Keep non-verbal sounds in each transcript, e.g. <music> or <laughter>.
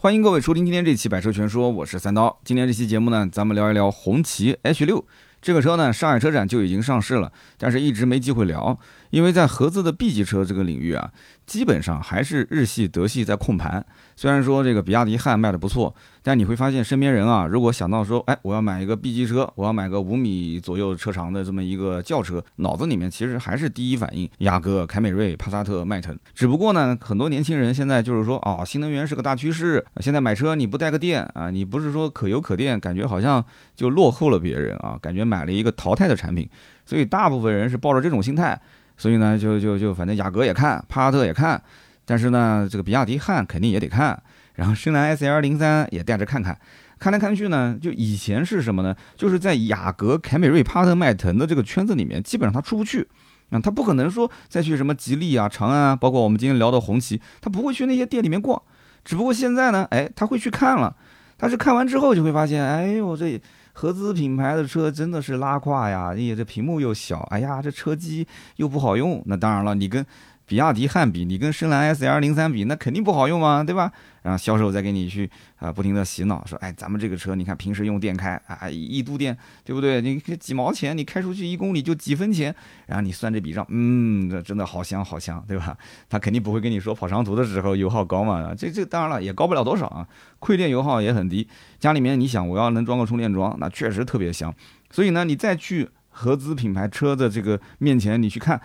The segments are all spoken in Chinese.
欢迎各位收听今天这期《百车全说》，我是三刀。今天这期节目呢，咱们聊一聊红旗 H 六这个车呢，上海车展就已经上市了，但是一直没机会聊，因为在合资的 B 级车这个领域啊，基本上还是日系、德系在控盘。虽然说这个比亚迪汉卖的不错，但你会发现身边人啊，如果想到说，哎，我要买一个 B 级车，我要买个五米左右车长的这么一个轿车，脑子里面其实还是第一反应雅阁、凯美瑞、帕萨特、迈腾。只不过呢，很多年轻人现在就是说，哦，新能源是个大趋势，现在买车你不带个电啊，你不是说可油可电，感觉好像就落后了别人啊，感觉买了一个淘汰的产品。所以大部分人是抱着这种心态，所以呢，就就就反正雅阁也看，帕萨特也看。但是呢，这个比亚迪汉肯定也得看，然后深蓝 S L 零三也带着看看，看来看去呢，就以前是什么呢？就是在雅阁、凯美瑞、帕特、迈腾的这个圈子里面，基本上他出不去，啊，他不可能说再去什么吉利啊、长安啊，包括我们今天聊的红旗，他不会去那些店里面逛。只不过现在呢，哎，他会去看了，但是看完之后就会发现，哎呦，这合资品牌的车真的是拉胯呀，哎呀，这屏幕又小，哎呀，这车机又不好用。那当然了，你跟比亚迪汉比，你跟深蓝 S L 零三比，那肯定不好用嘛，对吧？然后销售再给你去啊，不停的洗脑，说，哎，咱们这个车，你看平时用电开啊，一度电，对不对？你几毛钱，你开出去一公里就几分钱，然后你算这笔账，嗯，这真的好香好香，对吧？他肯定不会跟你说跑长途的时候油耗高嘛，这这当然了，也高不了多少啊，亏电油耗也很低。家里面你想，我要能装个充电桩，那确实特别香。所以呢，你再去合资品牌车的这个面前，你去看，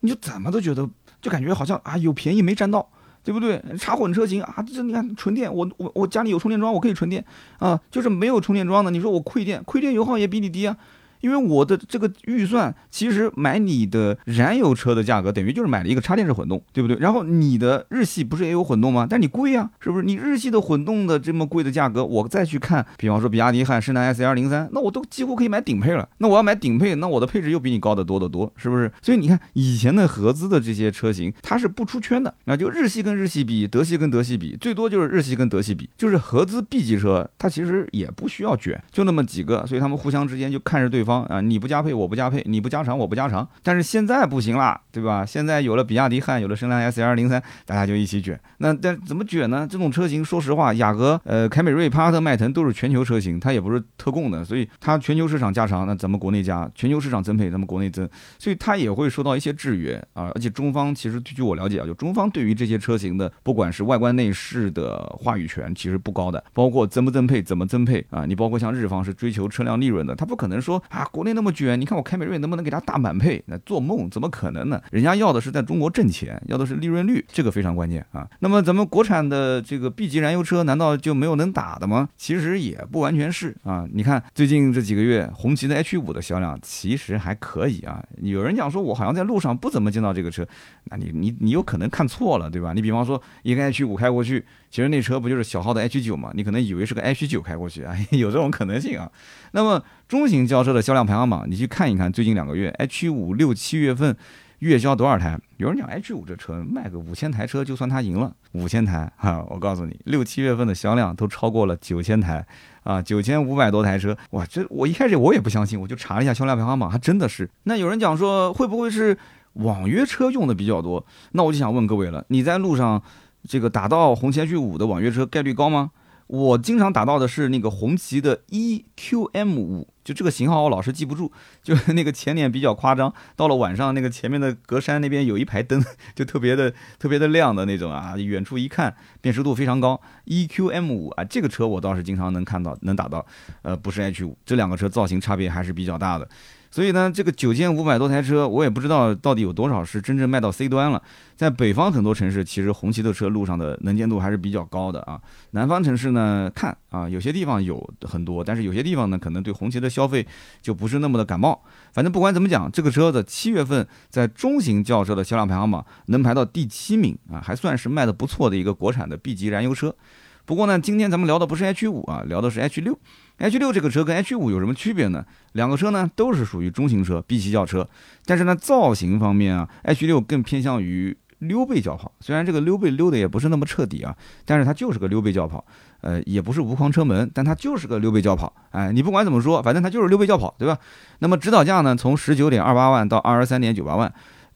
你就怎么都觉得。就感觉好像啊有便宜没占到，对不对？插混车型啊，这你看纯电，我我我家里有充电桩，我可以纯电啊。就是没有充电桩的，你说我亏电，亏电油耗也比你低啊。因为我的这个预算，其实买你的燃油车的价格，等于就是买了一个插电式混动，对不对？然后你的日系不是也有混动吗？但你贵呀，是不是？你日系的混动的这么贵的价格，我再去看，比方说比亚迪汉、深蓝 S L 零三，那我都几乎可以买顶配了。那我要买顶配，那我的配置又比你高得多得多，是不是？所以你看，以前的合资的这些车型，它是不出圈的，那就日系跟日系比，德系跟德系比，最多就是日系跟德系比，就是合资 B 级车，它其实也不需要卷，就那么几个，所以他们互相之间就看着对方啊，你不加配。我不加配，你不加长，我不加长。但是现在不行啦，对吧？现在有了比亚迪汉，有了深蓝 S L 零三，大家就一起卷。那但怎么卷呢？这种车型，说实话，雅阁、呃，凯美瑞、帕萨特、迈腾都是全球车型，它也不是特供的，所以它全球市场加长，那咱们国内加；全球市场增配，咱们国内增，所以它也会受到一些制约啊。而且中方其实据我了解啊，就中方对于这些车型的，不管是外观内饰的话语权其实不高的，包括增不增配、怎么增配啊。你包括像日方是追求车辆利润的，他不可能说啊，国内那么卷。你看我凯美瑞能不能给他大满配？那做梦，怎么可能呢？人家要的是在中国挣钱，要的是利润率，这个非常关键啊。那么咱们国产的这个 B 级燃油车，难道就没有能打的吗？其实也不完全是啊。你看最近这几个月，红旗的 H 五的销量其实还可以啊。有人讲说我好像在路上不怎么见到这个车，那你你你有可能看错了，对吧？你比方说一个 H 五开过去，其实那车不就是小号的 H 九吗？你可能以为是个 H 九开过去啊，<laughs> 有这种可能性啊。那么中型轿车的销量排行榜，你去看一看，最近两个月 H 五六七月份月销多少台？有人讲 H 五这车卖个五千台车就算它赢了，五千台哈，我告诉你，六七月份的销量都超过了九千台啊，九千五百多台车，哇，这我一开始我也不相信，我就查了一下销量排行榜，还真的是。那有人讲说会不会是网约车用的比较多？那我就想问各位了，你在路上这个打到红旗 H 五的网约车概率高吗？我经常打到的是那个红旗的 EQM 五，就这个型号我老是记不住，就是那个前脸比较夸张，到了晚上那个前面的格栅那边有一排灯，就特别的 <laughs> 特别的亮的那种啊，远处一看辨识度非常高。EQM 五啊，这个车我倒是经常能看到，能打到，呃，不是 H 五，这两个车造型差别还是比较大的。所以呢，这个九千五百多台车，我也不知道到底有多少是真正卖到 C 端了。在北方很多城市，其实红旗的车路上的能见度还是比较高的啊。南方城市呢，看啊，有些地方有很多，但是有些地方呢，可能对红旗的消费就不是那么的感冒。反正不管怎么讲，这个车的七月份在中型轿车的销量排行榜能排到第七名啊，还算是卖的不错的一个国产的 B 级燃油车。不过呢，今天咱们聊的不是 H 五啊，聊的是 H 六。H 六这个车跟 H 五有什么区别呢？两个车呢都是属于中型车 B 级轿车，但是呢造型方面啊，H 六更偏向于溜背轿跑。虽然这个溜背溜的也不是那么彻底啊，但是它就是个溜背轿跑。呃，也不是无框车门，但它就是个溜背轿跑。哎，你不管怎么说，反正它就是溜背轿跑，对吧？那么指导价呢，从十九点二八万到二十三点九八万。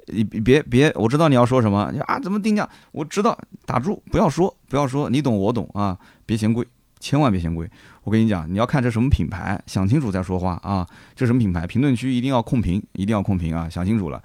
你别别，我知道你要说什么，你啊怎么定价？我知道，打住，不要说不要说，你懂我懂啊。别嫌贵，千万别嫌贵。我跟你讲，你要看这什么品牌，想清楚再说话啊。这什么品牌？评论区一定要控评，一定要控评啊！想清楚了。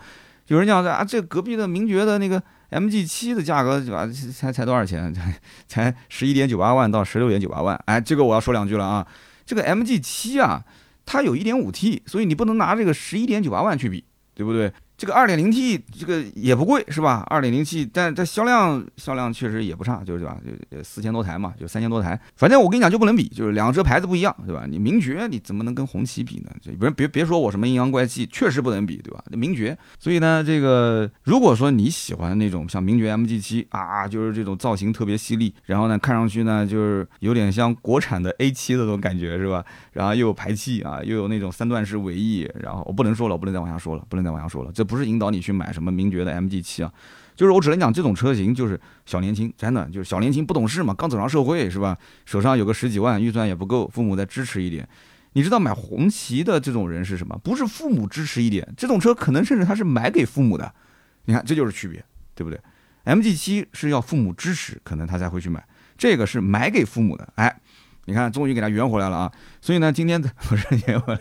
有人讲说啊，这隔壁的名爵的那个 MG 七的价格，对吧？才才多少钱？才才十一点九八万到十六点九八万。哎，这个我要说两句了啊。这个 MG 七啊，它有一点五 T，所以你不能拿这个十一点九八万去比，对不对？这个二点零 T 这个也不贵是吧？二点零 T，但它销量销量确实也不差，就是对吧？就四千多台嘛，就三千多台。反正我跟你讲就不能比，就是两车牌子不一样，对吧？你名爵你怎么能跟红旗比呢？就别别别说我什么阴阳怪气，确实不能比，对吧？名爵。所以呢，这个如果说你喜欢那种像名爵 MG 七啊，就是这种造型特别犀利，然后呢看上去呢就是有点像国产的 A 七的那种感觉是吧？然后又有排气啊，又有那种三段式尾翼，然后我不能说了，不能再往下说了，不能再往下说了，这。不是引导你去买什么名爵的 MG 七啊，就是我只能讲这种车型就是小年轻，真的就是小年轻不懂事嘛，刚走上社会是吧？手上有个十几万，预算也不够，父母再支持一点。你知道买红旗的这种人是什么？不是父母支持一点，这种车可能甚至他是买给父母的。你看这就是区别，对不对？MG 七是要父母支持，可能他才会去买，这个是买给父母的。哎，你看终于给他圆回来了啊！所以呢，今天 <laughs> 不是圆回来。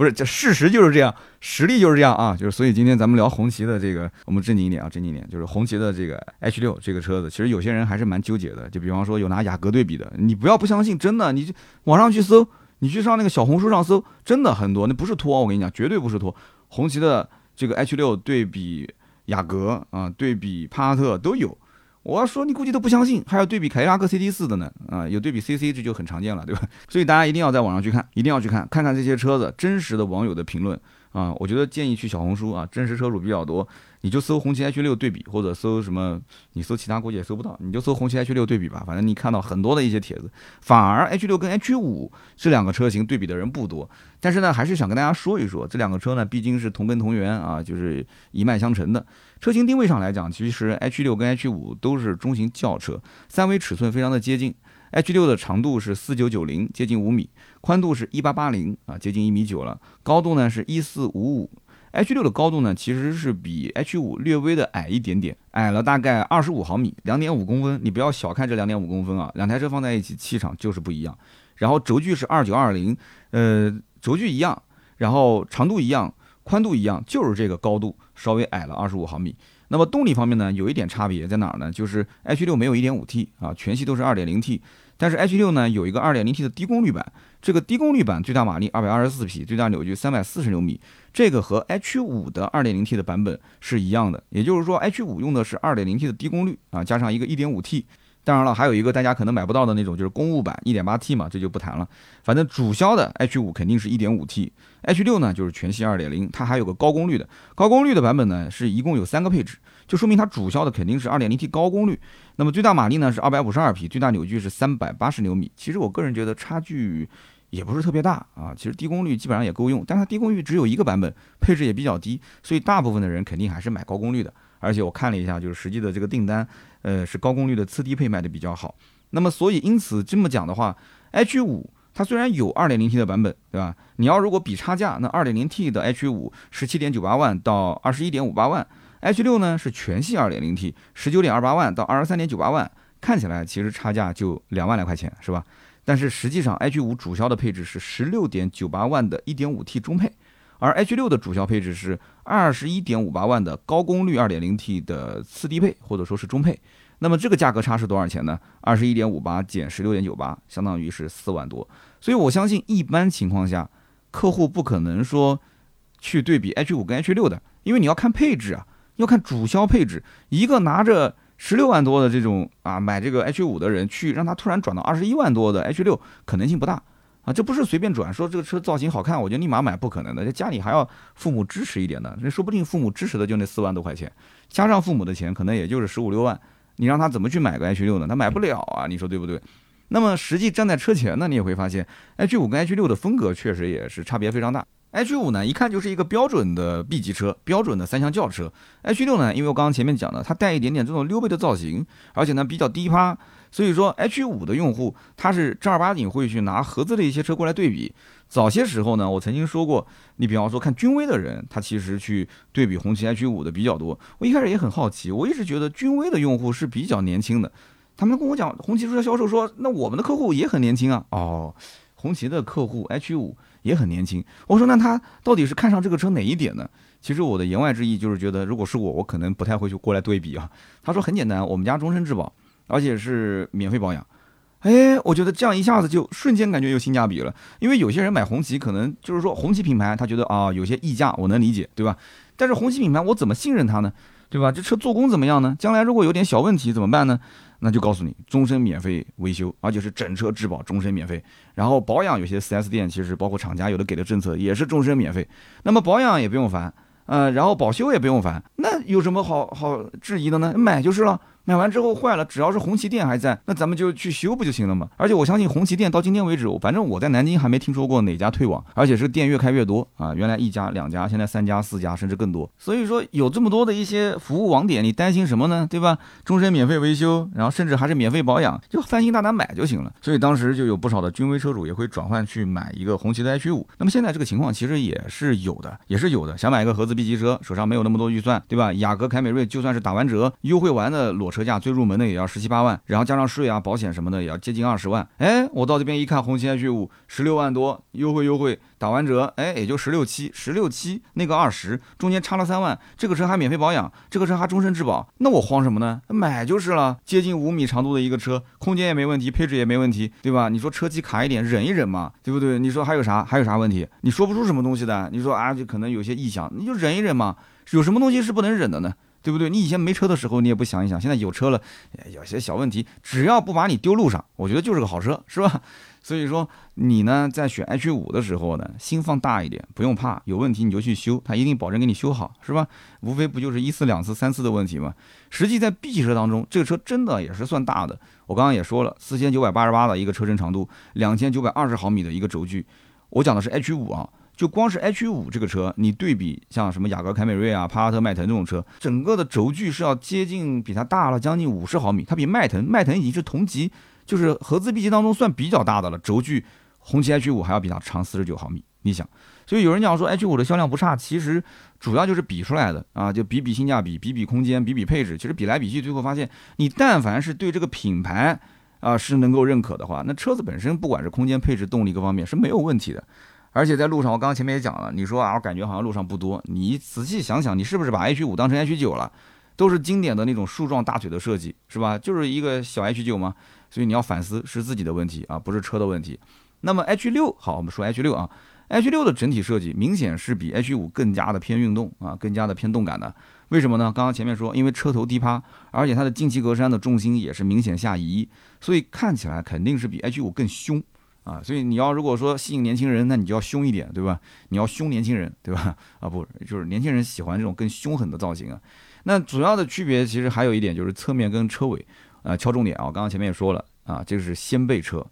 不是，这事实就是这样，实力就是这样啊，就是所以今天咱们聊红旗的这个，我们正经一点啊，正经一点，就是红旗的这个 H 六这个车子，其实有些人还是蛮纠结的，就比方说有拿雅阁对比的，你不要不相信，真的，你网上去搜，你去上那个小红书上搜，真的很多，那不是托，我跟你讲，绝对不是托，红旗的这个 H 六对比雅阁啊，对比帕萨特都有。我要说，你估计都不相信，还要对比凯迪拉克 CT 四的呢，啊，有对比 CC 这就很常见了，对吧？<laughs> 所以大家一定要在网上去看，<laughs> 一定要去看，看看这些车子真实的网友的评论啊。我觉得建议去小红书啊，真实车主比较多。你就搜红旗 H 六对比，或者搜什么，你搜其他估计也搜不到，你就搜红旗 H 六对比吧。反正你看到很多的一些帖子，反而 H 六跟 H 五这两个车型对比的人不多。但是呢，还是想跟大家说一说，这两个车呢，毕竟是同根同源啊，就是一脉相承的。车型定位上来讲，其实 H 六跟 H 五都是中型轿车，三维尺寸非常的接近。H 六的长度是四九九零，接近五米，宽度是一八八零啊，接近一米九了，高度呢是一四五五。H 六的高度呢，其实是比 H 五略微的矮一点点，矮了大概二十五毫米，两点五公分。你不要小看这两点五公分啊，两台车放在一起气场就是不一样。然后轴距是二九二零，呃，轴距一样，然后长度一样，宽度一样，就是这个高度稍微矮了二十五毫米。那么动力方面呢，有一点差别在哪儿呢？就是 H 六没有一点五 T 啊，全系都是二点零 T。但是 H 六呢有一个 2.0T 的低功率版，这个低功率版最大马力224匹，最大扭矩340牛米，这个和 H 五的 2.0T 的版本是一样的。也就是说，H 五用的是 2.0T 的低功率啊，加上一个 1.5T。当然了，还有一个大家可能买不到的那种，就是公务版 1.8T 嘛，这就不谈了。反正主销的 H 五肯定是一点五 T，H 六呢就是全系2.0，它还有个高功率的，高功率的版本呢是一共有三个配置。就说明它主销的肯定是 2.0T 高功率，那么最大马力呢是252匹，最大扭矩是380牛米。其实我个人觉得差距也不是特别大啊，其实低功率基本上也够用，但它低功率只有一个版本，配置也比较低，所以大部分的人肯定还是买高功率的。而且我看了一下，就是实际的这个订单，呃，是高功率的次低配卖的比较好。那么所以因此这么讲的话，H5 它虽然有 2.0T 的版本，对吧？你要如果比差价，那 2.0T 的 H5 17.98万到21.58万。H 六呢是全系二点零 T，十九点二八万到二十三点九八万，看起来其实差价就两万来块钱，是吧？但是实际上 H 五主销的配置是十六点九八万的一点五 T 中配，而 H 六的主销配置是二十一点五八万的高功率二点零 T 的次低配或者说是中配。那么这个价格差是多少钱呢？二十一点五八减十六点九八，相当于是四万多。所以我相信一般情况下，客户不可能说去对比 H 五跟 H 六的，因为你要看配置啊。要看主销配置，一个拿着十六万多的这种啊买这个 H 五的人去让他突然转到二十一万多的 H 六，可能性不大啊。这不是随便转，说这个车造型好看我就立马买，不可能的。这家里还要父母支持一点的，那说不定父母支持的就那四万多块钱，加上父母的钱可能也就是十五六万，你让他怎么去买个 H 六呢？他买不了啊，你说对不对？那么实际站在车前呢，你也会发现 H 五跟 H 六的风格确实也是差别非常大。H 五呢，一看就是一个标准的 B 级车，标准的三厢轿车。H 六呢，因为我刚刚前面讲的，它带一点点这种溜背的造型，而且呢比较低趴，所以说 H 五的用户他是正儿八经会去拿合资的一些车过来对比。早些时候呢，我曾经说过，你比方说看君威的人，他其实去对比红旗 H 五的比较多。我一开始也很好奇，我一直觉得君威的用户是比较年轻的。他们跟我讲，红旗车销售说，那我们的客户也很年轻啊。哦，红旗的客户 H 五也很年轻。我说那他到底是看上这个车哪一点呢？其实我的言外之意就是觉得，如果是我，我可能不太会去过来对比啊。他说很简单，我们家终身质保，而且是免费保养。哎，我觉得这样一下子就瞬间感觉有性价比了。因为有些人买红旗，可能就是说红旗品牌，他觉得啊有些溢价，我能理解，对吧？但是红旗品牌，我怎么信任它呢？对吧？这车做工怎么样呢？将来如果有点小问题怎么办呢？那就告诉你，终身免费维修，而且是整车质保，终身免费。然后保养，有些 4S 店其实包括厂家有的给的政策也是终身免费。那么保养也不用烦，呃，然后保修也不用烦，那有什么好好质疑的呢？买就是了。买完之后坏了，只要是红旗店还在，那咱们就去修不就行了吗？而且我相信红旗店到今天为止，反正我在南京还没听说过哪家退网，而且是店越开越多啊！原来一家两家，现在三家四家，甚至更多。所以说有这么多的一些服务网点，你担心什么呢？对吧？终身免费维修，然后甚至还是免费保养，就放心大胆买就行了。所以当时就有不少的君威车主也会转换去买一个红旗的 H 五。那么现在这个情况其实也是有的，也是有的。想买一个合资 B 级车，手上没有那么多预算，对吧？雅阁、凯美瑞就算是打完折，优惠完的裸车车价最入门的也。要十七八万，然后加上税啊、保险什么的，也要接近二十万。哎，我到这边一看，红旗 H 五十六万多，优惠优惠，打完折，哎，也就十六七，十六七那个二十，中间差了三万。这个车还免费保养，这个车还终身质保，那我慌什么呢？买就是了。接近五米长度的一个车，空间也没问题，配置也没问题，对吧？你说车机卡一点，忍一忍嘛，对不对？你说还有啥？还有啥问题？你说不出什么东西的。你说啊，就可能有些异响，你就忍一忍嘛。有什么东西是不能忍的呢？对不对？你以前没车的时候，你也不想一想，现在有车了，有些小问题，只要不把你丢路上，我觉得就是个好车，是吧？<laughs> 所以说你呢，在选 H 五的时候呢，心放大一点，不用怕，有问题你就去修，他一定保证给你修好，是吧？无非不就是一次、两次、三次的问题吗？实际在 B 级车当中，这个车真的也是算大的。我刚刚也说了，四千九百八十八的一个车身长度，两千九百二十毫米的一个轴距，我讲的是 H 五啊。就光是 H 五这个车，你对比像什么雅阁、凯美瑞啊、帕萨特、迈腾这种车，整个的轴距是要接近比它大了将近五十毫米。它比迈腾，迈腾已经是同级，就是合资 B 级当中算比较大的了。轴距，红旗 H 五还要比它长四十九毫米。你想，所以有人讲说 H 五的销量不差，其实主要就是比出来的啊，就比比性价比，比比空间，比比配置。其实比来比去，最后发现你但凡是对这个品牌啊是能够认可的话，那车子本身不管是空间、配置、动力各方面是没有问题的。而且在路上，我刚刚前面也讲了，你说啊，我感觉好像路上不多。你仔细想想，你是不是把 H 五当成 H 九了？都是经典的那种树状大腿的设计，是吧？就是一个小 H 九嘛。所以你要反思，是自己的问题啊，不是车的问题。那么 H 六，好，我们说 H 六啊，H 六的整体设计明显是比 H 五更加的偏运动啊，更加的偏动感的。为什么呢？刚刚前面说，因为车头低趴，而且它的进气格栅的重心也是明显下移，所以看起来肯定是比 H 五更凶。啊，所以你要如果说吸引年轻人，那你就要凶一点，对吧？你要凶年轻人，对吧？啊，不，就是年轻人喜欢这种更凶狠的造型啊。那主要的区别其实还有一点就是侧面跟车尾，啊，敲重点啊。刚刚前面也说了啊，这个是掀背车，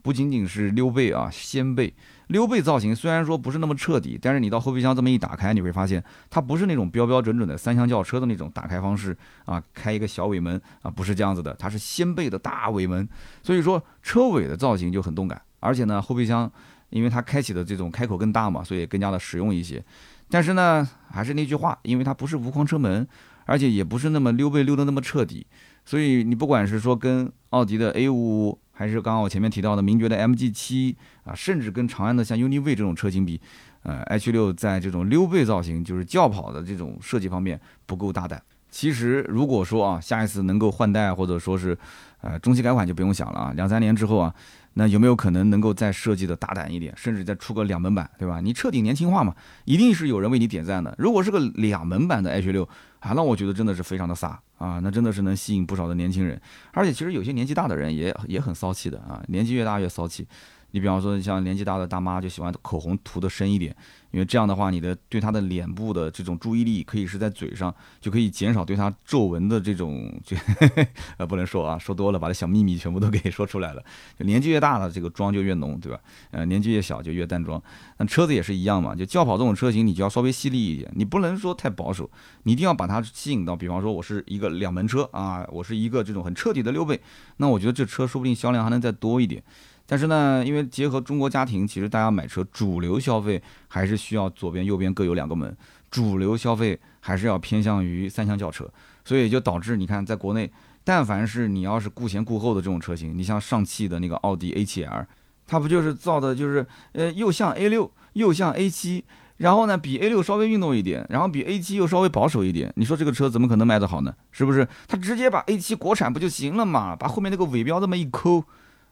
不仅仅是溜背啊，掀背。溜背造型虽然说不是那么彻底，但是你到后备箱这么一打开，你会发现它不是那种标标准准的三厢轿车的那种打开方式啊，开一个小尾门啊，不是这样子的，它是掀背的大尾门，所以说车尾的造型就很动感。而且呢，后备箱，因为它开启的这种开口更大嘛，所以更加的实用一些。但是呢，还是那句话，因为它不是无框车门，而且也不是那么溜背溜的那么彻底，所以你不管是说跟奥迪的 A 五，还是刚刚我前面提到的名爵的 MG 七啊，甚至跟长安的像 UNI-V 这种车型比，呃，H 六在这种溜背造型，就是轿跑的这种设计方面不够大胆。其实如果说啊，下一次能够换代或者说是，呃，中期改款就不用想了啊，两三年之后啊。那有没有可能能够再设计的大胆一点，甚至再出个两门版，对吧？你彻底年轻化嘛，一定是有人为你点赞的。如果是个两门版的 H 六啊，那我觉得真的是非常的飒啊，那真的是能吸引不少的年轻人。而且其实有些年纪大的人也也很骚气的啊，年纪越大越骚气。你比方说像年纪大的大妈就喜欢口红涂的深一点。因为这样的话，你的对他的脸部的这种注意力可以是在嘴上，就可以减少对他皱纹的这种，就 <laughs> 呃不能说啊，说多了把这小秘密全部都 <laughs> 给说出来了。年纪越大了，这个妆就越浓，对吧？呃，年纪越小就越淡妆。那车子也是一样嘛，就轿跑这种车型，你就要稍微犀利一点，你不能说太保守，你一定要把它吸引到。比方说，我是一个两门车啊，我是一个这种很彻底的溜背，那我觉得这车说不定销量还能再多一点。但是呢，因为结合中国家庭，其实大家买车主流消费还是需要左边右边各有两个门，主流消费还是要偏向于三厢轿车，所以就导致你看，在国内但凡是你要是顾前顾后的这种车型，你像上汽的那个奥迪 A7L，它不就是造的就是呃又像 A6 又像 A7，然后呢比 A6 稍微运动一点，然后比 A7 又稍微保守一点，你说这个车怎么可能卖得好呢？是不是？它直接把 A7 国产不就行了嘛？把后面那个尾标这么一抠，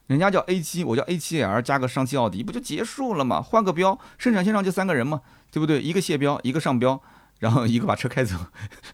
人家叫 A7，我叫 A7L 加个上汽奥迪，不就结束了嘛？换个标，生产线上就三个人嘛，对不对？一个卸标，一个上标。然后一个把车开走，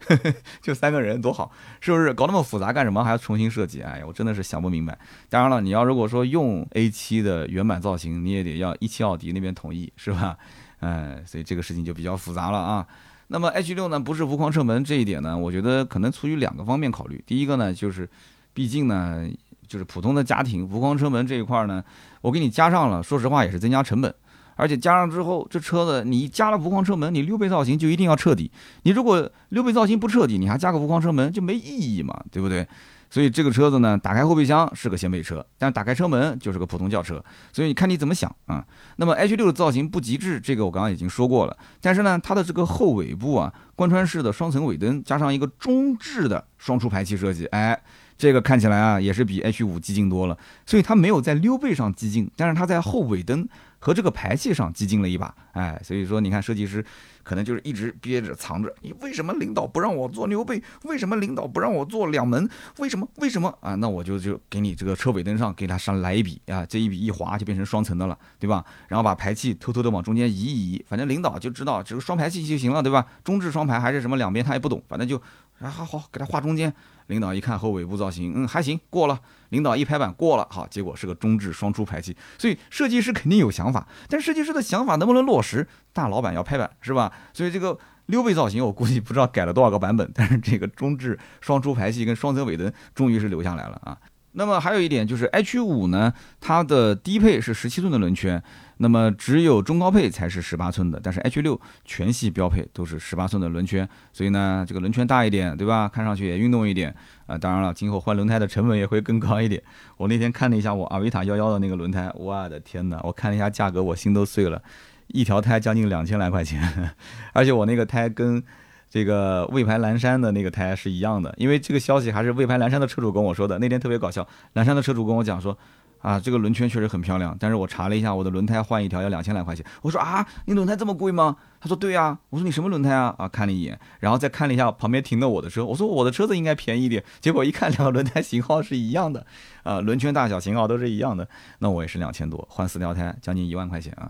<laughs> 就三个人多好，是不是？搞那么复杂干什么？还要重新设计？哎呀，我真的是想不明白。当然了，你要如果说用 A7 的原版造型，你也得要一汽奥迪那边同意，是吧？哎，所以这个事情就比较复杂了啊。那么 H6 呢，不是无框车门这一点呢，我觉得可能出于两个方面考虑。第一个呢，就是毕竟呢，就是普通的家庭无框车门这一块呢，我给你加上了，说实话也是增加成本。而且加上之后，这车子你加了无框车门，你溜背造型就一定要彻底。你如果溜背造型不彻底，你还加个无框车门就没意义嘛，对不对？所以这个车子呢，打开后备箱是个掀背车，但打开车门就是个普通轿车。所以你看你怎么想啊？那么 H 六的造型不极致，这个我刚刚已经说过了。但是呢，它的这个后尾部啊，贯穿式的双层尾灯，加上一个中置的双出排气设计，哎，这个看起来啊，也是比 H5 激进多了。所以它没有在溜背上激进，但是它在后尾灯。和这个排气上激进了一把，哎，所以说你看设计师可能就是一直憋着藏着，你为什么领导不让我做溜背？为什么领导不让我做两门？为什么？为什么啊？那我就就给你这个车尾灯上给他上来一笔啊，这一笔一划就变成双层的了，对吧？然后把排气偷偷的往中间移一移，反正领导就知道这个双排气就行了，对吧？中置双排还是什么两边他也不懂，反正就啊好好给他画中间。领导一看后尾部造型，嗯，还行，过了。领导一拍板，过了。好，结果是个中置双出排气。所以设计师肯定有想法，但设计师的想法能不能落实，大老板要拍板，是吧？<laughs> 所以这个溜背造型，我估计不知道改了多少个版本，但是这个中置双出排气跟双层尾灯终于是留下来了啊。那么还有一点就是 H 五呢，它的低配是十七寸的轮圈。那么只有中高配才是十八寸的，但是 H 六全系标配都是十八寸的轮圈，所以呢，这个轮圈大一点，对吧？看上去也运动一点啊。当然了，今后换轮胎的成本也会更高一点。我那天看了一下我阿维塔幺幺的那个轮胎，我的天哪！我看了一下价格，我心都碎了，一条胎将近两千来块钱，<laughs> 而且我那个胎跟这个魏牌蓝山的那个胎是一样的，因为这个消息还是魏牌蓝山的车主跟我说的。那天特别搞笑，蓝山的车主跟我讲说。啊，这个轮圈确实很漂亮，但是我查了一下，我的轮胎换一条要两千来块钱。我说啊，你轮胎这么贵吗？他说对呀。我说你什么轮胎啊？啊，看了一眼，然后再看了一下旁边停的我的车。我说我的车子应该便宜一点，结果一看两个轮胎型号是一样的，啊，轮圈大小型号都是一样的，那我也是两千多，换四条胎将近一万块钱啊。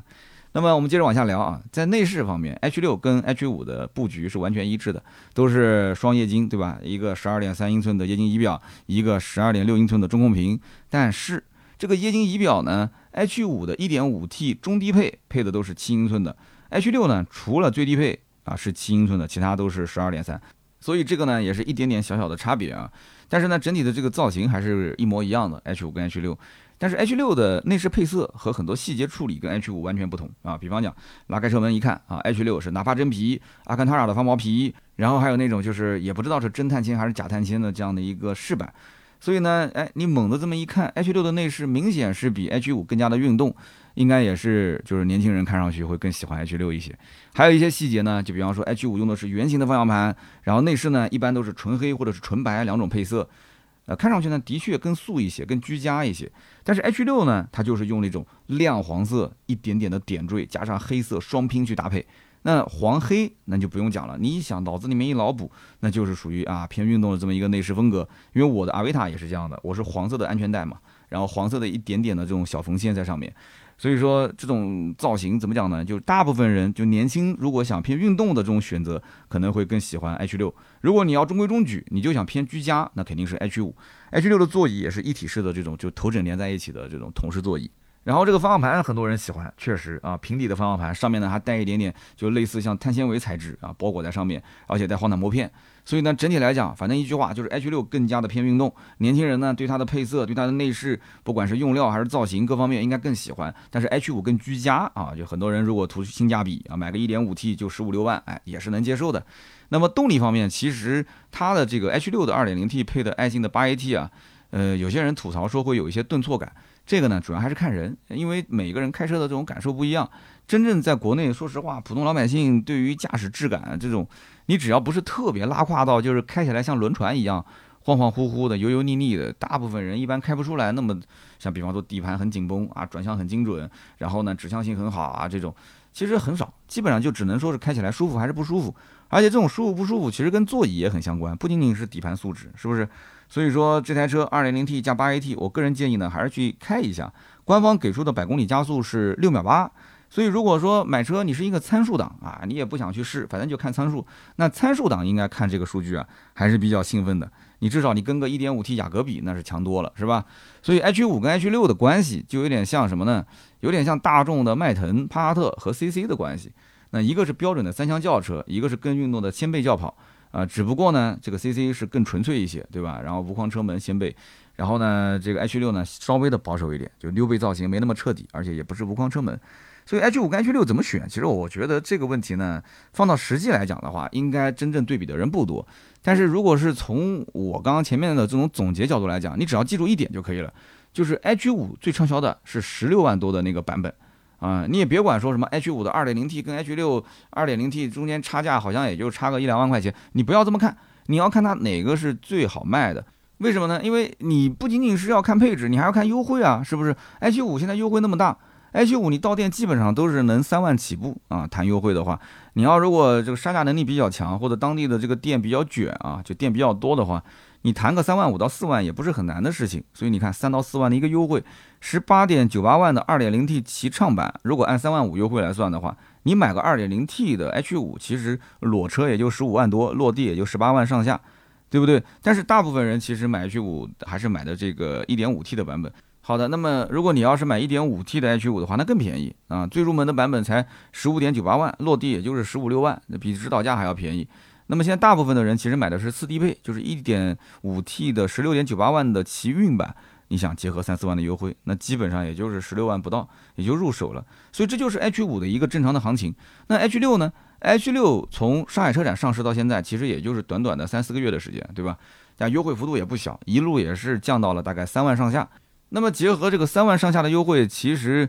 那么我们接着往下聊啊，在内饰方面，H 六跟 H 五的布局是完全一致的，都是双液晶，对吧？一个十二点三英寸的液晶仪表，一个十二点六英寸的中控屏，但是。这个液晶仪表呢，H 五的 1.5T 中低配配的都是七英寸的，H 六呢除了最低配啊是七英寸的，其他都是十二点三，所以这个呢也是一点点小小的差别啊。但是呢整体的这个造型还是一模一样的，H 五跟 H 六但是 H6 的内饰配色和很多细节处理跟 H5 完全不同啊。比方讲拉开车门一看啊，H6 是纳帕真皮、阿坎塔拉的防毛皮，然后还有那种就是也不知道是真碳纤还是假碳纤的这样的一个饰板。所以呢，哎，你猛的这么一看，H6 的内饰明显是比 H5 更加的运动，应该也是就是年轻人看上去会更喜欢 H6 一些。还有一些细节呢，就比方说 H5 用的是圆形的方向盘，然后内饰呢一般都是纯黑或者是纯白两种配色，呃，看上去呢的确更素一些，更居家一些。但是 H6 呢，它就是用那种亮黄色一点点的点缀，加上黑色双拼去搭配。那黄黑那就不用讲了，你一想脑子里面一脑补，那就是属于啊偏运动的这么一个内饰风格。因为我的阿维塔也是这样的，我是黄色的安全带嘛，然后黄色的一点点的这种小缝线在上面，所以说这种造型怎么讲呢？就大部分人就年轻，如果想偏运动的这种选择，可能会更喜欢 H 六。如果你要中规中矩，你就想偏居家，那肯定是 H 五。H 六的座椅也是一体式的这种，就头枕连在一起的这种同式座椅。然后这个方向盘很多人喜欢，确实啊，平底的方向盘上面呢还带一点点，就类似像碳纤维材质啊，包裹在上面，而且带黄疸膜片。所以呢，整体来讲，反正一句话就是 H 六更加的偏运动。年轻人呢对它的配色、对它的内饰，不管是用料还是造型各方面应该更喜欢。但是 H 五更居家啊，就很多人如果图性价比啊，买个 1.5T 就十五六万，哎，也是能接受的。那么动力方面，其实它的这个 H 六的 2.0T 配的爱信的 8AT 啊，呃，有些人吐槽说会有一些顿挫感。这个呢，主要还是看人，因为每个人开车的这种感受不一样。真正在国内，说实话，普通老百姓对于驾驶质感这种，你只要不是特别拉胯到，就是开起来像轮船一样，恍恍惚惚的、油油腻腻的，大部分人一般开不出来。那么像比方说底盘很紧绷啊，转向很精准，然后呢指向性很好啊，这种其实很少，基本上就只能说是开起来舒服还是不舒服。而且这种舒服不舒服，其实跟座椅也很相关，不仅仅是底盘素质，是不是？所以说这台车 2.0T 加 8AT，我个人建议呢，还是去开一下。官方给出的百公里加速是六秒八，所以如果说买车你是一个参数党啊，你也不想去试，反正就看参数，那参数党应该看这个数据啊，还是比较兴奋的。你至少你跟个 1.5T 雅阁比，那是强多了，是吧？所以 H5 跟 H6 的关系就有点像什么呢？有点像大众的迈腾、帕萨特和 CC 的关系。那一个是标准的三厢轿车，一个是更运动的掀背轿跑啊。只不过呢，这个 CC 是更纯粹一些，对吧？然后无框车门、掀背，然后呢，这个 H6 呢稍微的保守一点，就溜背造型没那么彻底，而且也不是无框车门。所以 H5 跟 H6 怎么选？其实我觉得这个问题呢，放到实际来讲的话，应该真正对比的人不多。但是如果是从我刚刚前面的这种总结角度来讲，你只要记住一点就可以了，就是 H5 最畅销的是十六万多的那个版本啊，你也别管说什么 H5 的 2.0T 跟 H6 2.0T 中间差价好像也就差个一两万块钱，你不要这么看，你要看它哪个是最好卖的。为什么呢？因为你不仅仅是要看配置，你还要看优惠啊，是不是？H5 现在优惠那么大。H 五你到店基本上都是能三万起步啊，谈优惠的话，你要如果这个杀价能力比较强，或者当地的这个店比较卷啊，就店比较多的话，你谈个三万五到四万也不是很难的事情。所以你看三到四万的一个优惠，十八点九八万的二点零 T 齐畅版，如果按三万五优惠来算的话，你买个二点零 T 的 H 五，其实裸车也就十五万多，落地也就十八万上下，对不对？但是大部分人其实买 H 五还是买的这个一点五 T 的版本。好的，那么如果你要是买 1.5T 的 H5 的话，那更便宜啊！最入门的版本才十五点九八万，落地也就是十五六万，那比指导价还要便宜。那么现在大部分的人其实买的是次低配，就是 1.5T 的十六点九八万的奇骏版。你想结合三四万的优惠，那基本上也就是十六万不到，也就入手了。所以这就是 H5 的一个正常的行情。那 H6 呢？H6 从上海车展上市到现在，其实也就是短短的三四个月的时间，对吧？但优惠幅度也不小，一路也是降到了大概三万上下。那么结合这个三万上下的优惠，其实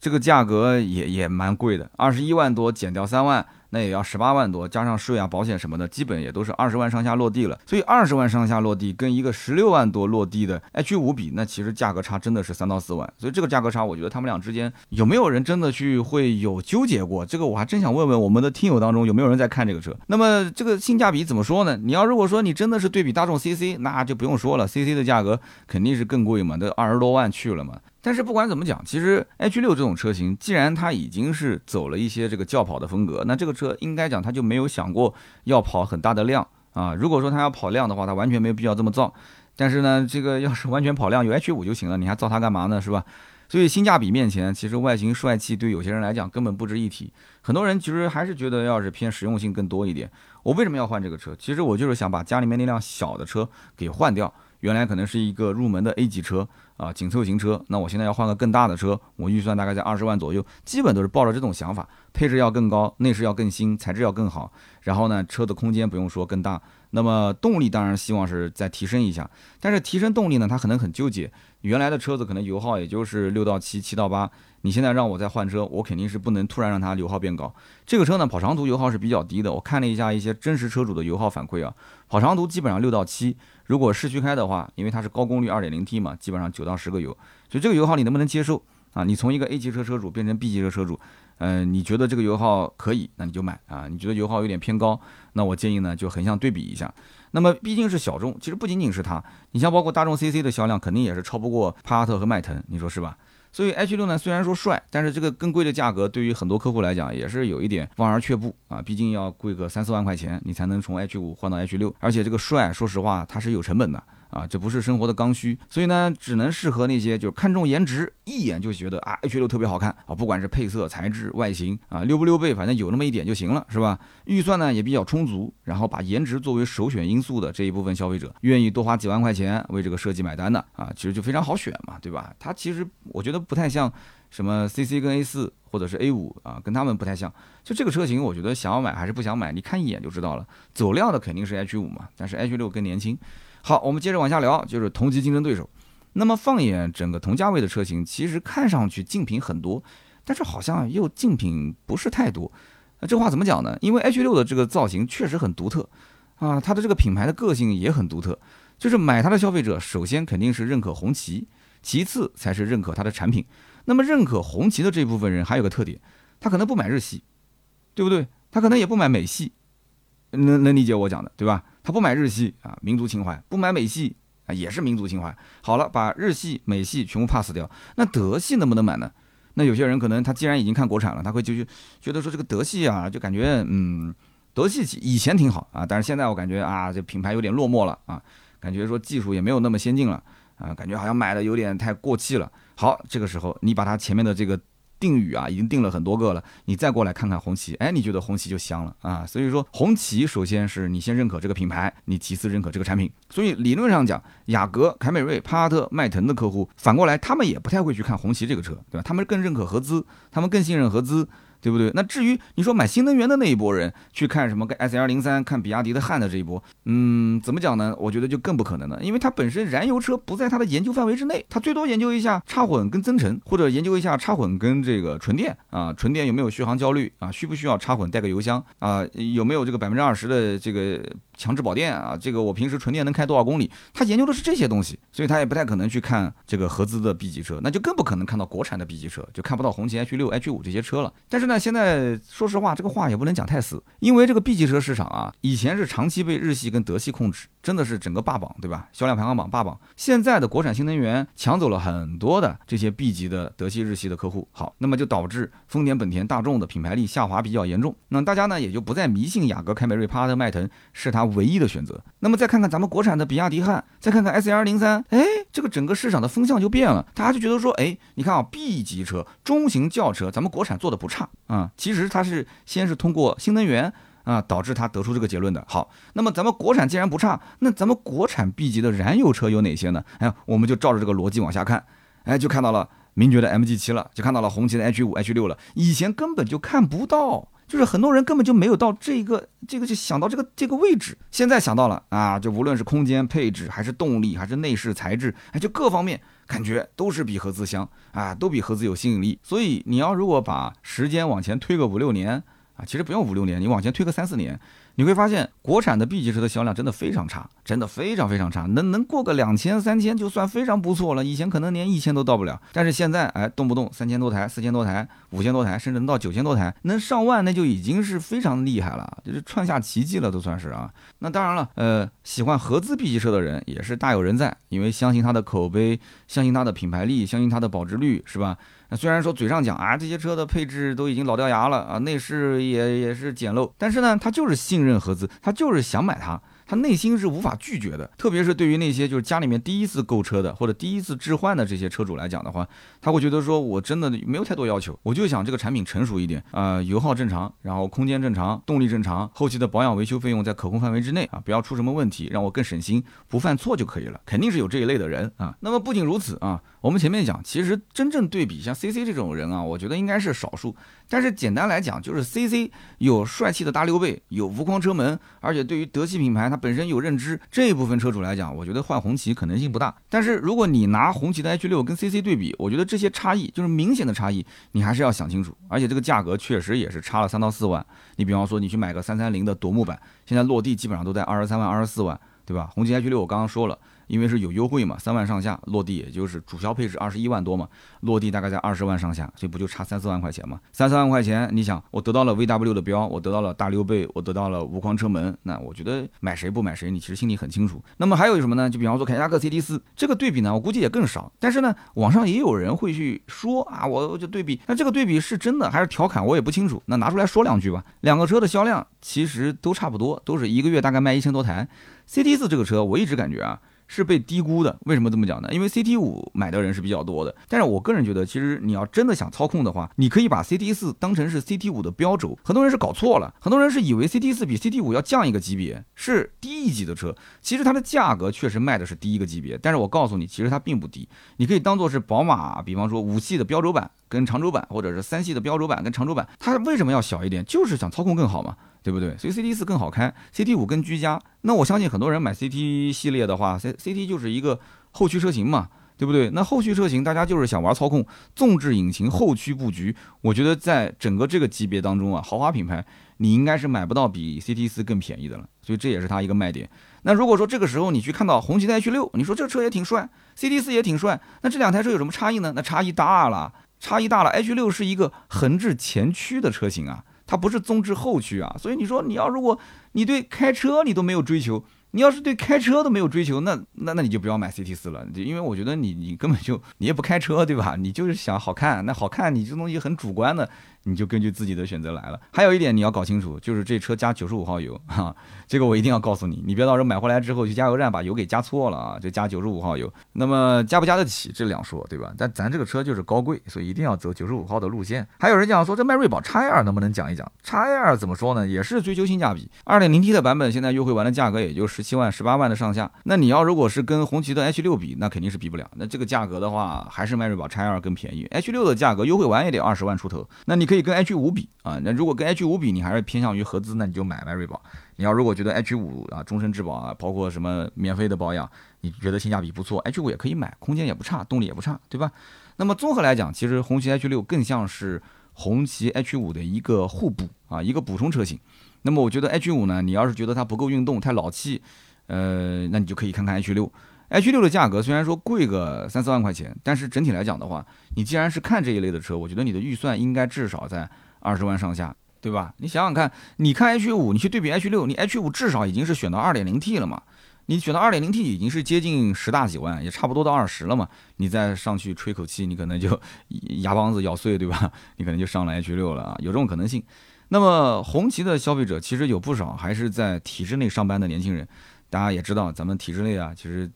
这个价格也也蛮贵的，二十一万多减掉三万。那也要十八万多，加上税啊、保险什么的，基本也都是二十万上下落地了。所以二十万上下落地，跟一个十六万多落地的 H 五比，那其实价格差真的是三到四万。所以这个价格差，我觉得他们俩之间有没有人真的去会有纠结过？这个我还真想问问我们的听友当中有没有人在看这个车。那么这个性价比怎么说呢？你要如果说你真的是对比大众 CC，那就不用说了，CC 的价格肯定是更贵嘛，都二十多万去了嘛。但是不管怎么讲，其实 H 六这种车型，既然它已经是走了一些这个轿跑的风格，那这个车车应该讲他就没有想过要跑很大的量啊。如果说他要跑量的话，他完全没有必要这么造。但是呢，这个要是完全跑量，有 H 五就行了，你还造它干嘛呢？是吧？所以性价比面前，其实外形帅气对有些人来讲根本不值一提。很多人其实还是觉得要是偏实用性更多一点。我为什么要换这个车？其实我就是想把家里面那辆小的车给换掉。原来可能是一个入门的 A 级车啊，紧凑型车。那我现在要换个更大的车，我预算大概在二十万左右，基本都是抱着这种想法，配置要更高，内饰要更新，材质要更好。然后呢，车的空间不用说更大。那么动力当然希望是再提升一下，但是提升动力呢，它可能很纠结。原来的车子可能油耗也就是六到七，七到八。你现在让我再换车，我肯定是不能突然让它油耗变高。这个车呢，跑长途油耗是比较低的。我看了一下一些真实车主的油耗反馈啊，跑长途基本上六到七。如果市区开的话，因为它是高功率 2.0T 嘛，基本上九到十个油，所以这个油耗你能不能接受啊？你从一个 A 级车车主变成 B 级车车主，嗯，你觉得这个油耗可以，那你就买啊。你觉得油耗有点偏高，那我建议呢就横向对比一下。那么毕竟是小众，其实不仅仅是它，你像包括大众 CC 的销量肯定也是超不过帕萨特和迈腾，你说是吧？所以 H 六呢，虽然说帅，但是这个更贵的价格对于很多客户来讲也是有一点望而却步啊。毕竟要贵个三四万块钱，你才能从 H 五换到 H 六，而且这个帅，说实话它是有成本的。啊，这不是生活的刚需，所以呢，只能适合那些就是看重颜值，一眼就觉得啊，H 六特别好看啊，不管是配色、材质、外形啊，溜不溜背，反正有那么一点就行了，是吧？预算呢也比较充足，然后把颜值作为首选因素的这一部分消费者，愿意多花几万块钱为这个设计买单的啊，其实就非常好选嘛，对吧？它其实我觉得不太像什么 CC 跟 A 四或者是 A 五啊，跟他们不太像。就这个车型，我觉得想要买还是不想买，你看一眼就知道了。走量的肯定是 H 五嘛，但是 H 六更年轻。好，我们接着往下聊，就是同级竞争对手。那么放眼整个同价位的车型，其实看上去竞品很多，但是好像又竞品不是太多。那这话怎么讲呢？因为 H 六的这个造型确实很独特啊，它的这个品牌的个性也很独特。就是买它的消费者，首先肯定是认可红旗，其次才是认可它的产品。那么认可红旗的这部分人还有个特点，他可能不买日系，对不对？他可能也不买美系，能能理解我讲的对吧？他不买日系啊，民族情怀；不买美系啊，也是民族情怀。好了，把日系、美系全部 pass 掉，那德系能不能买呢？那有些人可能他既然已经看国产了，他会就就觉得说这个德系啊，就感觉嗯，德系以前挺好啊，但是现在我感觉啊，这品牌有点落寞了啊。感觉说技术也没有那么先进了啊，感觉好像买的有点太过气了。好，这个时候你把它前面的这个定语啊，已经定了很多个了，你再过来看看红旗，哎，你觉得红旗就香了啊。所以说红旗首先是你先认可这个品牌，你其次认可这个产品。所以理论上讲，雅阁、凯美瑞、帕萨特、迈腾的客户，反过来他们也不太会去看红旗这个车，对吧？他们更认可合资，他们更信任合资。对不对？那至于你说买新能源的那一波人去看什么跟 S L 零三看比亚迪的汉的这一波，嗯，怎么讲呢？我觉得就更不可能了，因为它本身燃油车不在它的研究范围之内，它最多研究一下插混跟增程，或者研究一下插混跟这个纯电啊，纯电有没有续航焦虑啊？需不需要插混带个油箱啊？有没有这个百分之二十的这个强制保电啊？这个我平时纯电能开多少公里？他研究的是这些东西，所以他也不太可能去看这个合资的 B 级车，那就更不可能看到国产的 B 级车，就看不到红旗 H 六、H 五这些车了。但是呢。现在说实话，这个话也不能讲太死，因为这个 B 级车市场啊，以前是长期被日系跟德系控制，真的是整个霸榜，对吧？销量排行榜霸榜。现在的国产新能源抢走了很多的这些 B 级的德系、日系的客户，好，那么就导致丰田、本田、大众的品牌力下滑比较严重。那大家呢也就不再迷信雅阁、凯美瑞、帕萨特、迈腾是它唯一的选择。那么再看看咱们国产的比亚迪汉，再看看 S L 零三，哎，这个整个市场的风向就变了，大家就觉得说，哎，你看啊，B 级车、中型轿车，咱们国产做的不差。啊，其实它是先是通过新能源啊，导致它得出这个结论的。好，那么咱们国产既然不差，那咱们国产 B 级的燃油车有哪些呢？哎，我们就照着这个逻辑往下看，哎，就看到了名爵的 MG 七了，就看到了红旗的 H 五、H 六了。以前根本就看不到，就是很多人根本就没有到这个这个就想到这个这个位置，现在想到了啊，就无论是空间配置，还是动力，还是内饰材质，哎，就各方面。感觉都是比合资香啊，都比合资有吸引力。所以你要如果把时间往前推个五六年啊，其实不用五六年，你往前推个三四年。你会发现，国产的 B 级车的销量真的非常差，真的非常非常差，能能过个两千三千就算非常不错了。以前可能连一千都到不了，但是现在，哎，动不动三千多台、四千多台、五千多台，甚至能到九千多台，能上万，那就已经是非常厉害了，就是创下奇迹了，都算是啊。那当然了，呃，喜欢合资 B 级车的人也是大有人在，因为相信它的口碑，相信它的品牌力，相信它的保值率，是吧？虽然说嘴上讲啊，这些车的配置都已经老掉牙了啊，内饰也也是简陋，但是呢，他就是信任合资，他就是想买它。他内心是无法拒绝的，特别是对于那些就是家里面第一次购车的或者第一次置换的这些车主来讲的话，他会觉得说，我真的没有太多要求，我就想这个产品成熟一点啊，油耗正常，然后空间正常，动力正常，后期的保养维修费用在可控范围之内啊，不要出什么问题，让我更省心，不犯错就可以了。肯定是有这一类的人啊。那么不仅如此啊，我们前面讲，其实真正对比像 CC 这种人啊，我觉得应该是少数。但是简单来讲，就是 CC 有帅气的大溜背，有无框车门，而且对于德系品牌它本身有认知，这一部分车主来讲，我觉得换红旗可能性不大。但是如果你拿红旗的 H 六跟 CC 对比，我觉得这些差异就是明显的差异，你还是要想清楚。而且这个价格确实也是差了三到四万。你比方说你去买个三三零的夺目版，现在落地基本上都在二十三万、二十四万，对吧？红旗 H 六我刚刚说了。因为是有优惠嘛，三万上下落地，也就是主销配置二十一万多嘛，落地大概在二十万上下，所以不就差三四万块钱嘛？三四万块钱，你想我得到了 VW 的标，我得到了大溜背，我得到了无框车门，那我觉得买谁不买谁，你其实心里很清楚。那么还有什么呢？就比方说凯迪拉克 CT 四这个对比呢，我估计也更少。但是呢，网上也有人会去说啊，我我就对比，那这个对比是真的还是调侃，我也不清楚。那拿出来说两句吧。两个车的销量其实都差不多，都是一个月大概卖一千多台。CT 四这个车，我一直感觉啊。是被低估的，为什么这么讲呢？因为 CT 五买的人是比较多的，但是我个人觉得，其实你要真的想操控的话，你可以把 CT 四当成是 CT 五的标轴。很多人是搞错了，很多人是以为 CT 四比 CT 五要降一个级别，是低一级的车。其实它的价格确实卖的是低一个级别，但是我告诉你，其实它并不低。你可以当做是宝马，比方说五系的标轴版跟长轴版，或者是三系的标轴版跟长轴版，它为什么要小一点？就是想操控更好嘛。对不对？所以 CT 四更好开，CT 五更居家。那我相信很多人买 CT 系列的话，C CT 就是一个后驱车型嘛。对不对？那后驱车型大家就是想玩操控，纵置引擎后驱布局，我觉得在整个这个级别当中啊，豪华品牌你应该是买不到比 CT 四更便宜的了，所以这也是它一个卖点。那如果说这个时候你去看到红旗的 H 六，你说这车也挺帅，CT 四也挺帅，那这两台车有什么差异呢？那差异大了，差异大了。H 六是一个横置前驱的车型啊，它不是纵置后驱啊，所以你说你要如果你对开车你都没有追求。你要是对开车都没有追求，那那那你就不要买 CT 四了，因为我觉得你你根本就你也不开车，对吧？你就是想好看，那好看你这东西很主观的。你就根据自己的选择来了。还有一点你要搞清楚，就是这车加九十五号油哈，这个我一定要告诉你，你别到时候买回来之后去加油站把油给加错了啊，就加九十五号油。那么加不加得起这两说，对吧？但咱这个车就是高贵，所以一定要走九十五号的路线。还有人讲说这迈锐宝 x L 能不能讲一讲？x L 怎么说呢？也是追求性价比。二点零 T 的版本现在优惠完的价格也就十七万、十八万的上下。那你要如果是跟红旗的 H 六比，那肯定是比不了。那这个价格的话，还是迈锐宝 x L 更便宜。H 六的价格优惠完也得二十万出头。那你可以跟 H 五比。啊，那如果跟 H 五比，你还是偏向于合资，那你就买迈锐宝。你要如果觉得 H 五啊，终身质保啊，包括什么免费的保养，你觉得性价比不错，H 五也可以买，空间也不差，动力也不差，对吧？那么综合来讲，其实红旗 H 六更像是红旗 H 五的一个互补啊，一个补充车型。那么我觉得 H 五呢，你要是觉得它不够运动，太老气，呃，那你就可以看看 H 六。H 六的价格虽然说贵个三四万块钱，但是整体来讲的话，你既然是看这一类的车，我觉得你的预算应该至少在。二十万上下，对吧？你想想看，你看 H 五，你去对比 H 六，你 H 五至少已经是选到二点零 T 了嘛？你选到二点零 T 已经是接近十大几万，也差不多到二十了嘛？你再上去吹口气，你可能就 <laughs> 牙帮子咬碎，对吧？<laughs> 你可能就上了 H 六了啊，有这种可能性。那么红旗的消费者其实有不少还是在体制内上班的年轻人，大家也知道，咱们体制内啊，其实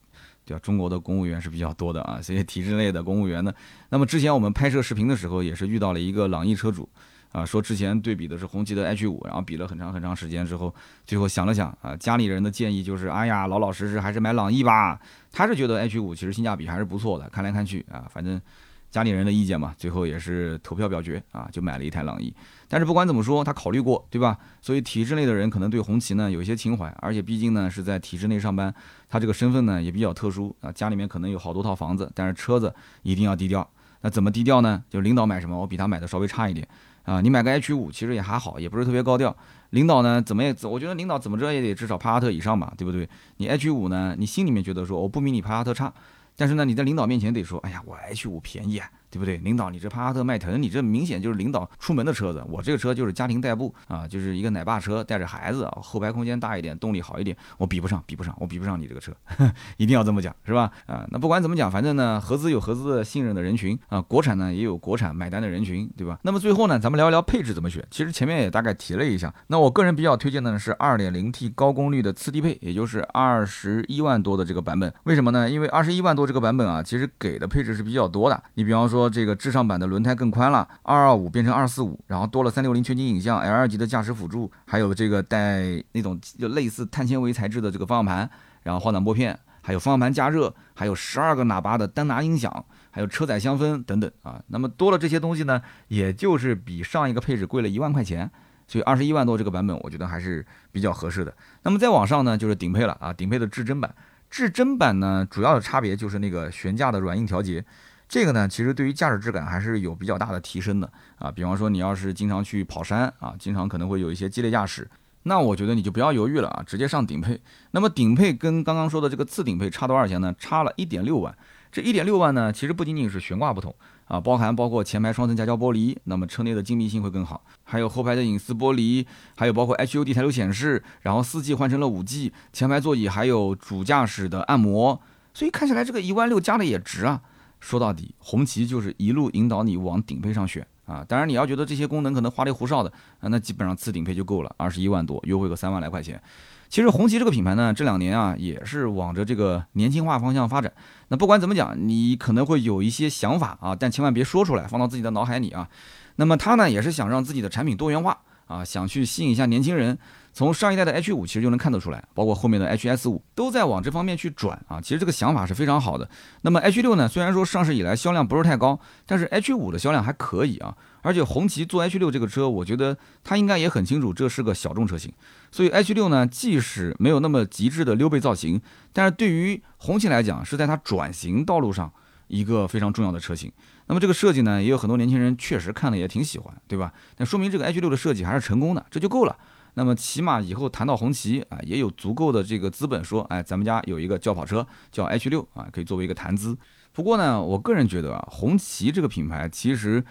对？中国的公务员是比较多的啊，<laughs> 这些体制内的公务员呢，那么之前我们拍摄视频的时候，也是遇到了一个朗逸车主。啊，说之前对比的是红旗的 H 五，然后比了很长很长时间之后，最后想了想啊，家里人的建议就是，哎呀，老老实实还是买朗逸吧。他是觉得 H 五其实性价比还是不错的，看来看去啊，反正家里人的意见嘛，最后也是投票表决啊，就买了一台朗逸。但是不管怎么说，他考虑过，对吧？所以体制内的人可能对红旗呢有一些情怀，而且毕竟呢是在体制内上班，他这个身份呢也比较特殊啊，家里面可能有好多套房子，但是车子一定要低调。那怎么低调呢？就领导买什么，我比他买的稍微差一点。啊，你买个 H 五其实也还好，也不是特别高调。领导呢，怎么也，我觉得领导怎么着也得至少帕萨特以上吧，对不对？你 H 五呢，你心里面觉得说我不比你帕萨特差，但是呢，你在领导面前得说，哎呀，我 H 五便宜啊。对不对？领导，你这帕萨特迈腾，你这明显就是领导出门的车子。我这个车就是家庭代步啊，就是一个奶爸车，带着孩子啊，后排空间大一点，动力好一点，我比不上，比不上，我比不上你这个车，<laughs> 一定要这么讲，是吧？啊，那不管怎么讲，反正呢，合资有合资的信任的人群啊，国产呢也有国产买单的人群，对吧？那么最后呢，咱们聊一聊配置怎么选。其实前面也大概提了一下，那我个人比较推荐的呢是 2.0T 高功率的次低配，也就是二十一万多的这个版本。为什么呢？因为二十一万多这个版本啊，其实给的配置是比较多的。你比方说这个智尚版。的轮胎更宽了，二二五变成二四五，然后多了三六零全景影像，L 二级的驾驶辅助，还有这个带那种就类似碳纤维材质的这个方向盘，然后换挡拨片，还有方向盘加热，还有十二个喇叭的单拿音响，还有车载香氛等等啊。那么多了这些东西呢，也就是比上一个配置贵了一万块钱，所以二十一万多这个版本我觉得还是比较合适的。那么再往上呢，就是顶配了啊，顶配的至臻版，至臻版呢主要的差别就是那个悬架的软硬调节。这个呢，其实对于驾驶质感还是有比较大的提升的啊。比方说，你要是经常去跑山啊，经常可能会有一些激烈驾驶，那我觉得你就不要犹豫了啊，直接上顶配。那么顶配跟刚刚说的这个次顶配差多少钱呢？差了一点六万。这一点六万呢，其实不仅仅是悬挂不同啊，包含包括前排双层夹胶玻璃，那么车内的静谧性会更好，还有后排的隐私玻璃，还有包括 HUD 抬头显示，然后四 G 换成了五 G，前排座椅还有主驾驶的按摩，所以看起来这个一万六加的也值啊。说到底，红旗就是一路引导你往顶配上选啊！当然，你要觉得这些功能可能花里胡哨的，那基本上次顶配就够了，二十一万多，优惠个三万来块钱。其实红旗这个品牌呢，这两年啊也是往着这个年轻化方向发展。那不管怎么讲，你可能会有一些想法啊，但千万别说出来，放到自己的脑海里啊。那么它呢，也是想让自己的产品多元化啊，想去吸引一下年轻人。从上一代的 H 五其实就能看得出来，包括后面的 HS 五都在往这方面去转啊。其实这个想法是非常好的。那么 H 六呢，虽然说上市以来销量不是太高，但是 H 五的销量还可以啊。而且红旗做 H 六这个车，我觉得他应该也很清楚这是个小众车型，所以 H 六呢，即使没有那么极致的溜背造型，但是对于红旗来讲，是在它转型道路上一个非常重要的车型。那么这个设计呢，也有很多年轻人确实看了也挺喜欢，对吧？那说明这个 H 六的设计还是成功的，这就够了。那么起码以后谈到红旗啊，也有足够的这个资本说，哎，咱们家有一个轿跑车叫 H 六啊，可以作为一个谈资。不过呢，我个人觉得啊，红旗这个品牌其实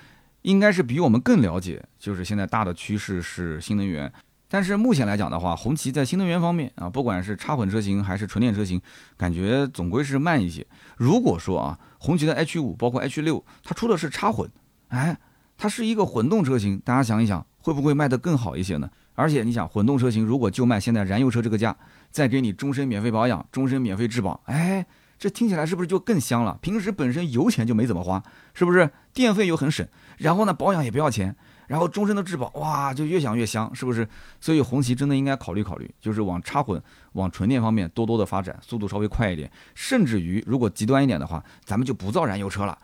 应该是比我们更了解，就是现在大的趋势是新能源。但是目前来讲的话，红旗在新能源方面啊，不管是插混车型还是纯电车型，感觉总归是慢一些。如果说啊，红旗的 H 五包括 H 六，它出的是插混，哎，它是一个混动车型，大家想一想，会不会卖得更好一些呢？而且你想，混动车型如果就卖现在燃油车这个价，再给你终身免费保养、终身免费质保，哎，这听起来是不是就更香了？平时本身油钱就没怎么花，是不是？电费又很省，然后呢，保养也不要钱，然后终身的质保，哇，就越想越香，是不是？所以红旗真的应该考虑考虑，就是往插混、往纯电方面多多的发展，速度稍微快一点，甚至于如果极端一点的话，咱们就不造燃油车了。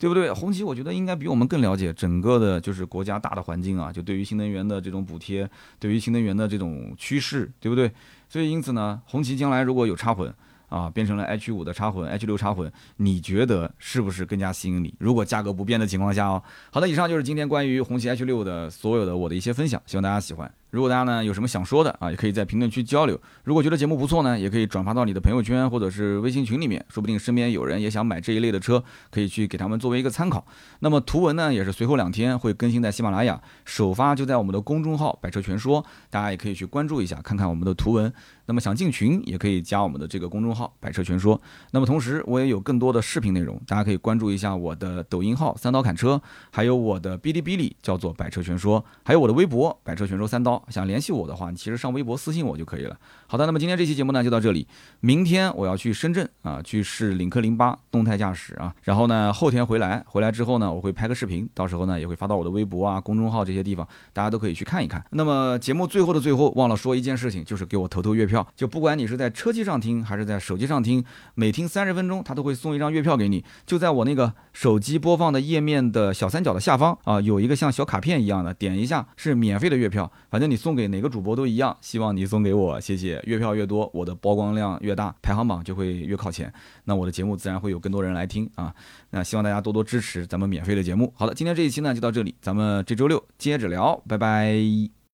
对不对？红旗我觉得应该比我们更了解整个的，就是国家大的环境啊，就对于新能源的这种补贴，对于新能源的这种趋势，对不对？所以因此呢，红旗将来如果有插混啊，变成了 H 五的插混、H 六插混，你觉得是不是更加吸引你？如果价格不变的情况下哦。好的，以上就是今天关于红旗 H 六的所有的我的一些分享，希望大家喜欢。如果大家呢有什么想说的啊，也可以在评论区交流。如果觉得节目不错呢，也可以转发到你的朋友圈或者是微信群里面，说不定身边有人也想买这一类的车，可以去给他们作为一个参考。那么图文呢，也是随后两天会更新在喜马拉雅，首发就在我们的公众号“百车全说”，大家也可以去关注一下，看看我们的图文。那么想进群也可以加我们的这个公众号“百车全说”。那么同时我也有更多的视频内容，大家可以关注一下我的抖音号“三刀砍车”，还有我的哔哩哔哩叫做“百车全说”，还有我的微博“百车全说三刀”。想联系我的话，你其实上微博私信我就可以了。好的，那么今天这期节目呢就到这里。明天我要去深圳啊，去试领克零八动态驾驶啊。然后呢，后天回来，回来之后呢，我会拍个视频，到时候呢也会发到我的微博啊、公众号这些地方，大家都可以去看一看。那么节目最后的最后，忘了说一件事情，就是给我投投月票。就不管你是在车机上听还是在手机上听，每听三十分钟，他都会送一张月票给你。就在我那个手机播放的页面的小三角的下方啊，有一个像小卡片一样的，点一下是免费的月票。反正你送给哪个主播都一样，希望你送给我，谢谢。月票越多，我的曝光量越大，排行榜就会越靠前，那我的节目自然会有更多人来听啊。那希望大家多多支持咱们免费的节目。好的，今天这一期呢就到这里，咱们这周六接着聊，拜拜。